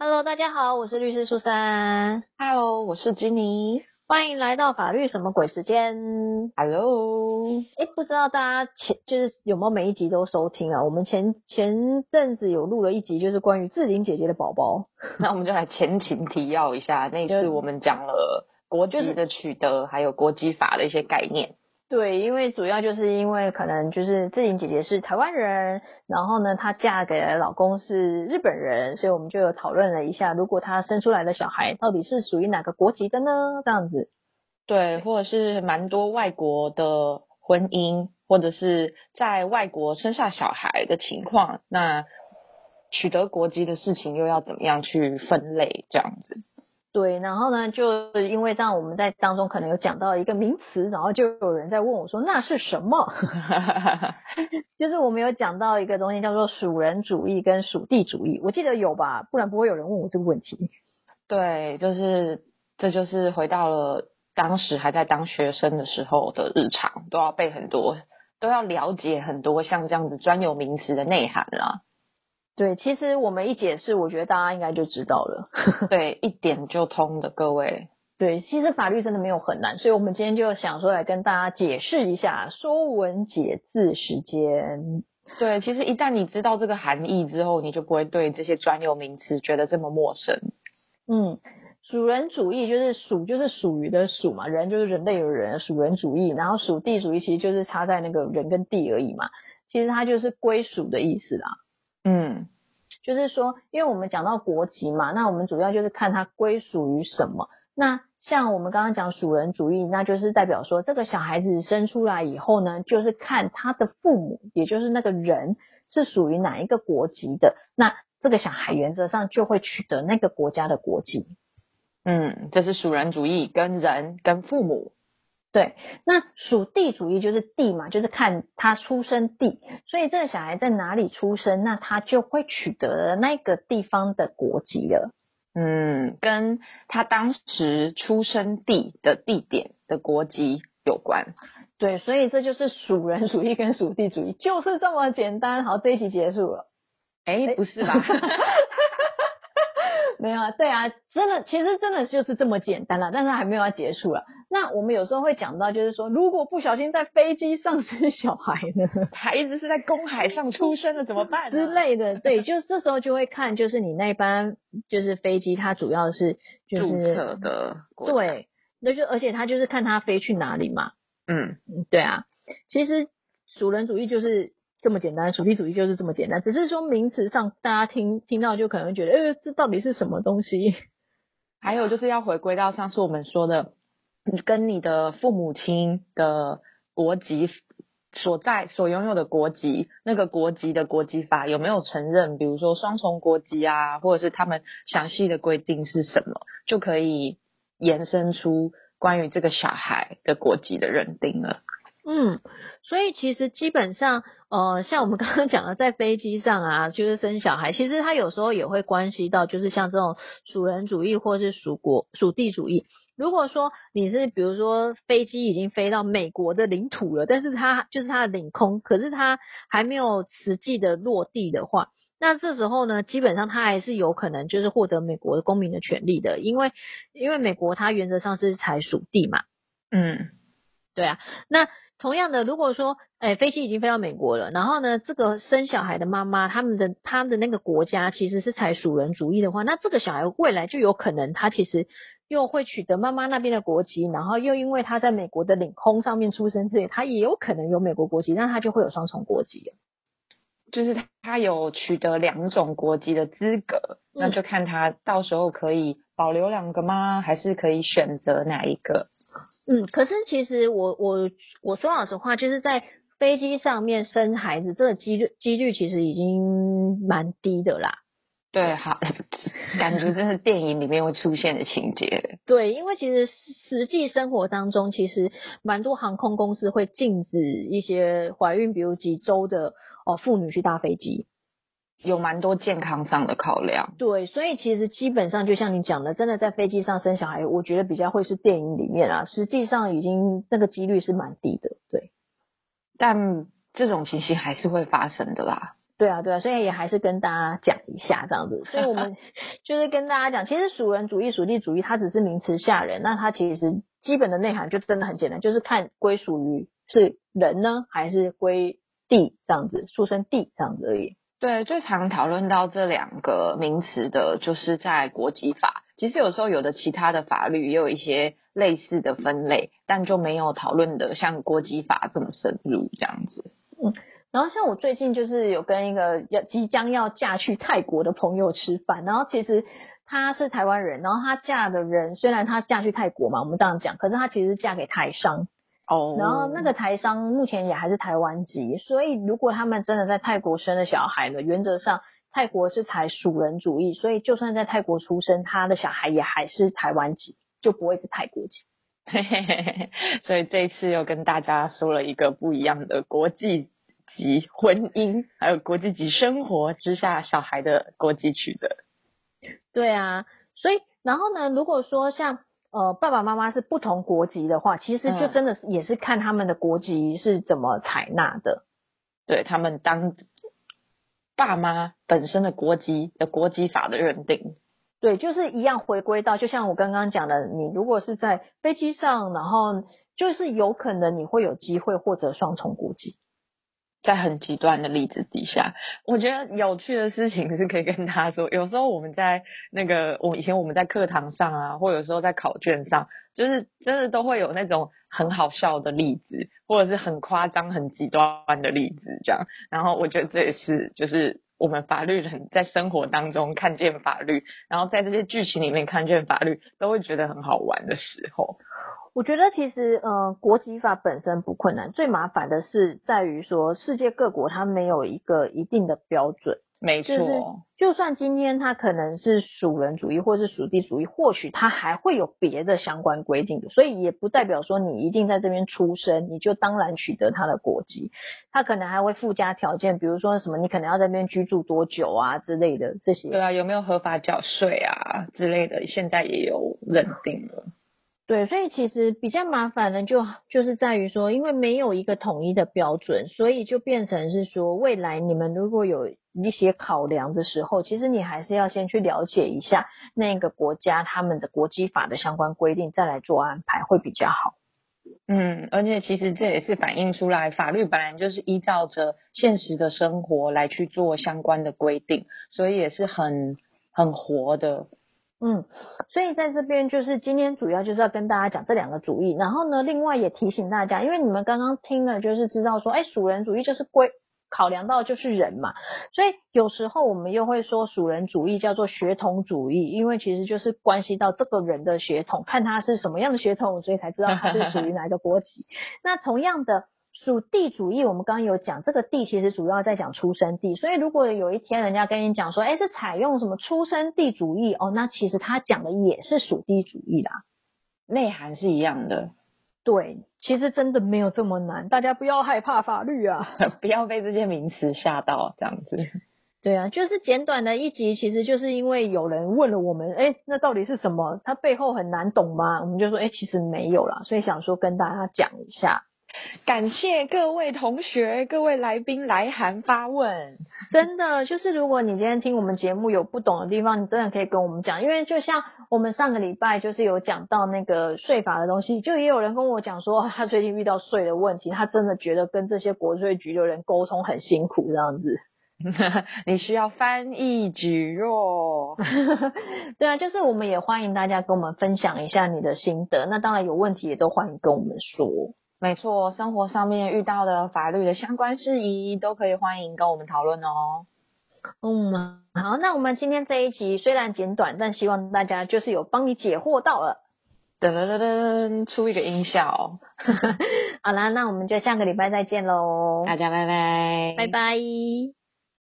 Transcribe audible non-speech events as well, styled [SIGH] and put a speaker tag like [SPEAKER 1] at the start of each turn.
[SPEAKER 1] Hello，大家好，我是律师苏珊。
[SPEAKER 2] Hello，我是 Jenny。
[SPEAKER 1] 欢迎来到法律什么鬼时间。
[SPEAKER 2] Hello，
[SPEAKER 1] 哎，不知道大家前就是有没有每一集都收听啊？我们前前阵子有录了一集，就是关于志玲姐姐的宝宝。[LAUGHS]
[SPEAKER 2] 那我们就来前情提要一下，那一次我们讲了国籍的取得，还有国籍法的一些概念。
[SPEAKER 1] 对，因为主要就是因为可能就是志玲姐姐是台湾人，然后呢，她嫁给老公是日本人，所以我们就有讨论了一下，如果她生出来的小孩到底是属于哪个国籍的呢？这样子。
[SPEAKER 2] 对，或者是蛮多外国的婚姻，或者是在外国生下小孩的情况，那取得国籍的事情又要怎么样去分类？这样子。
[SPEAKER 1] 对，然后呢，就因为这样，我们在当中可能有讲到一个名词，然后就有人在问我说那是什么？[LAUGHS] 就是我们有讲到一个东西叫做属人主义跟属地主义，我记得有吧？不然不会有人问我这个问题。
[SPEAKER 2] 对，就是这就是回到了当时还在当学生的时候的日常，都要背很多，都要了解很多像这样子专有名词的内涵啦。
[SPEAKER 1] 对，其实我们一解释，我觉得大家应该就知道了。[LAUGHS]
[SPEAKER 2] 对，一点就通的各位。
[SPEAKER 1] 对，其实法律真的没有很难，所以我们今天就想说来跟大家解释一下《说文解字》时间。
[SPEAKER 2] 对，其实一旦你知道这个含义之后，你就不会对这些专有名词觉得这么陌生。
[SPEAKER 1] 嗯，属人主义就是属就是属于的属嘛，人就是人类的人，属人主义。然后属地主义其实就是差在那个人跟地而已嘛，其实它就是归属的意思啦。
[SPEAKER 2] 嗯，
[SPEAKER 1] 就是说，因为我们讲到国籍嘛，那我们主要就是看它归属于什么。那像我们刚刚讲属人主义，那就是代表说，这个小孩子生出来以后呢，就是看他的父母，也就是那个人是属于哪一个国籍的，那这个小孩原则上就会取得那个国家的国籍。
[SPEAKER 2] 嗯，这是属人主义跟人跟父母。
[SPEAKER 1] 对，那属地主义就是地嘛，就是看他出生地，所以这个小孩在哪里出生，那他就会取得了那个地方的国籍了。
[SPEAKER 2] 嗯，跟他当时出生地的地点的国籍有关。
[SPEAKER 1] 对，所以这就是属人主义跟属地主义，就是这么简单。好，这一集结束了。
[SPEAKER 2] 哎，不是吧？[LAUGHS]
[SPEAKER 1] 没有啊，对啊，真的，其实真的就是这么简单了，但是还没有要结束了。那我们有时候会讲到，就是说，如果不小心在飞机上生小孩呢，
[SPEAKER 2] 孩子是在公海上出生的，怎么办、啊？
[SPEAKER 1] 之类的，对，[LAUGHS] 就是这时候就会看，就是你那班就是飞机，它主要是就是
[SPEAKER 2] 注册的，
[SPEAKER 1] 对，那就而且它就是看它飞去哪里嘛。
[SPEAKER 2] 嗯，
[SPEAKER 1] 对啊，其实属人主义就是。这么简单，属地主义就是这么简单，只是说名词上大家听听到就可能觉得，呃，这到底是什么东西？[LAUGHS]
[SPEAKER 2] 还有就是要回归到上次我们说的，跟你的父母亲的国籍所在所拥有的国籍，那个国籍的国籍法有没有承认？比如说双重国籍啊，或者是他们详细的规定是什么，就可以延伸出关于这个小孩的国籍的认定了。
[SPEAKER 1] 嗯，所以其实基本上，呃，像我们刚刚讲的，在飞机上啊，就是生小孩，其实它有时候也会关系到，就是像这种属人主义或是属国属地主义。如果说你是比如说飞机已经飞到美国的领土了，但是它就是它的领空，可是它还没有实际的落地的话，那这时候呢，基本上它还是有可能就是获得美国的公民的权利的，因为因为美国它原则上是采属地嘛。
[SPEAKER 2] 嗯，
[SPEAKER 1] 对啊，那。同样的，如果说，哎，飞机已经飞到美国了，然后呢，这个生小孩的妈妈，他们的他们的那个国家其实是采属人主义的话，那这个小孩未来就有可能他其实又会取得妈妈那边的国籍，然后又因为他在美国的领空上面出生，所以他也有可能有美国国籍，那他就会有双重国籍。
[SPEAKER 2] 就是他有取得两种国籍的资格，
[SPEAKER 1] 嗯、
[SPEAKER 2] 那就看他到时候可以保留两个吗？还是可以选择哪一个？
[SPEAKER 1] 嗯，可是其实我我我说老实话，就是在飞机上面生孩子，这个几率几率其实已经蛮低的啦。
[SPEAKER 2] 对，好，[LAUGHS] 感觉真是电影里面会出现的情节。
[SPEAKER 1] 对，因为其实实际生活当中，其实蛮多航空公司会禁止一些怀孕，比如几周的哦妇女去搭飞机。
[SPEAKER 2] 有蛮多健康上的考量，
[SPEAKER 1] 对，所以其实基本上就像你讲的，真的在飞机上生小孩，我觉得比较会是电影里面啊，实际上已经那个几率是蛮低的，对。
[SPEAKER 2] 但这种情形还是会发生的啦。
[SPEAKER 1] 对啊，对啊，所以也还是跟大家讲一下这样子。所以我们 [LAUGHS] 就是跟大家讲，其实属人主义、属地主义，它只是名词吓人，那它其实基本的内涵就真的很简单，就是看归属于是人呢，还是归地这样子，出生地这样子而已。
[SPEAKER 2] 对，最常讨论到这两个名词的，就是在国籍法。其实有时候有的其他的法律也有一些类似的分类，但就没有讨论的像国籍法这么深入这样子。
[SPEAKER 1] 嗯。然后像我最近就是有跟一个要即将要嫁去泰国的朋友吃饭，然后其实她是台湾人，然后她嫁的人虽然她嫁去泰国嘛，我们这样讲，可是她其实嫁给台商
[SPEAKER 2] 哦，
[SPEAKER 1] 然后那个台商目前也还是台湾籍，所以如果他们真的在泰国生了小孩呢，原则上泰国是采属人主义，所以就算在泰国出生，他的小孩也还是台湾籍，就不会是泰国籍。[LAUGHS]
[SPEAKER 2] 所以这次又跟大家说了一个不一样的国际。级婚姻，还有国际级生活之下小孩的国际取得。
[SPEAKER 1] 对啊，所以然后呢，如果说像呃爸爸妈妈是不同国籍的话，其实就真的是也是看他们的国籍是怎么采纳的。
[SPEAKER 2] 对他们当爸妈本身的国籍的国籍法的认定。
[SPEAKER 1] 对，就是一样回归到，就像我刚刚讲的，你如果是在飞机上，然后就是有可能你会有机会获得双重国籍。
[SPEAKER 2] 在很极端的例子底下，我觉得有趣的事情是可以跟大家说。有时候我们在那个，我以前我们在课堂上啊，或有时候在考卷上，就是真的都会有那种很好笑的例子，或者是很夸张、很极端的例子这样。然后我觉得这也是，就是我们法律人在生活当中看见法律，然后在这些剧情里面看见法律，都会觉得很好玩的时候。
[SPEAKER 1] 我觉得其实，呃，国籍法本身不困难，最麻烦的是在于说，世界各国它没有一个一定的标准。
[SPEAKER 2] 没错，
[SPEAKER 1] 就算今天它可能是属人主义或是属地主义，或许它还会有别的相关规定的，所以也不代表说你一定在这边出生，你就当然取得它的国籍。它可能还会附加条件，比如说什么，你可能要在那边居住多久啊之类的这些。
[SPEAKER 2] 对啊，有没有合法缴税啊之类的，现在也有认定了。
[SPEAKER 1] 对，所以其实比较麻烦的就就是在于说，因为没有一个统一的标准，所以就变成是说，未来你们如果有一些考量的时候，其实你还是要先去了解一下那个国家他们的国际法的相关规定，再来做安排会比较好。
[SPEAKER 2] 嗯，而且其实这也是反映出来，法律本来就是依照着现实的生活来去做相关的规定，所以也是很很活的。
[SPEAKER 1] 嗯，所以在这边就是今天主要就是要跟大家讲这两个主义，然后呢，另外也提醒大家，因为你们刚刚听了就是知道说，哎，属人主义就是归考量到就是人嘛，所以有时候我们又会说属人主义叫做血统主义，因为其实就是关系到这个人的血统，看他是什么样的血统，所以才知道他是属于哪一个国籍。[LAUGHS] 那同样的。属地主义，我们刚刚有讲，这个地其实主要在讲出生地，所以如果有一天人家跟你讲说，哎，是采用什么出生地主义哦，那其实他讲的也是属地主义啦，
[SPEAKER 2] 内涵是一样的。
[SPEAKER 1] 对，其实真的没有这么难，大家不要害怕法律啊，[LAUGHS]
[SPEAKER 2] 不要被这些名词吓到，这样子。
[SPEAKER 1] 对啊，就是简短的一集，其实就是因为有人问了我们，哎，那到底是什么？它背后很难懂吗？我们就说，哎，其实没有啦，所以想说跟大家讲一下。
[SPEAKER 2] 感谢各位同学、各位来宾来函发问。
[SPEAKER 1] 真的，就是如果你今天听我们节目有不懂的地方，你真的可以跟我们讲。因为就像我们上个礼拜就是有讲到那个税法的东西，就也有人跟我讲说，他最近遇到税的问题，他真的觉得跟这些国税局的人沟通很辛苦这样子。[LAUGHS]
[SPEAKER 2] 你需要翻译局哦。
[SPEAKER 1] 对啊，就是我们也欢迎大家跟我们分享一下你的心得。那当然有问题也都欢迎跟我们说。
[SPEAKER 2] 没错，生活上面遇到的法律的相关事宜都可以欢迎跟我们讨论哦。
[SPEAKER 1] 嗯，好，那我们今天这一集虽然简短，但希望大家就是有帮你解惑到了。
[SPEAKER 2] 噔噔噔噔，出一个音效。[LAUGHS]
[SPEAKER 1] 好啦，那我们就下个礼拜再见喽。
[SPEAKER 2] 大家拜拜，
[SPEAKER 1] 拜拜。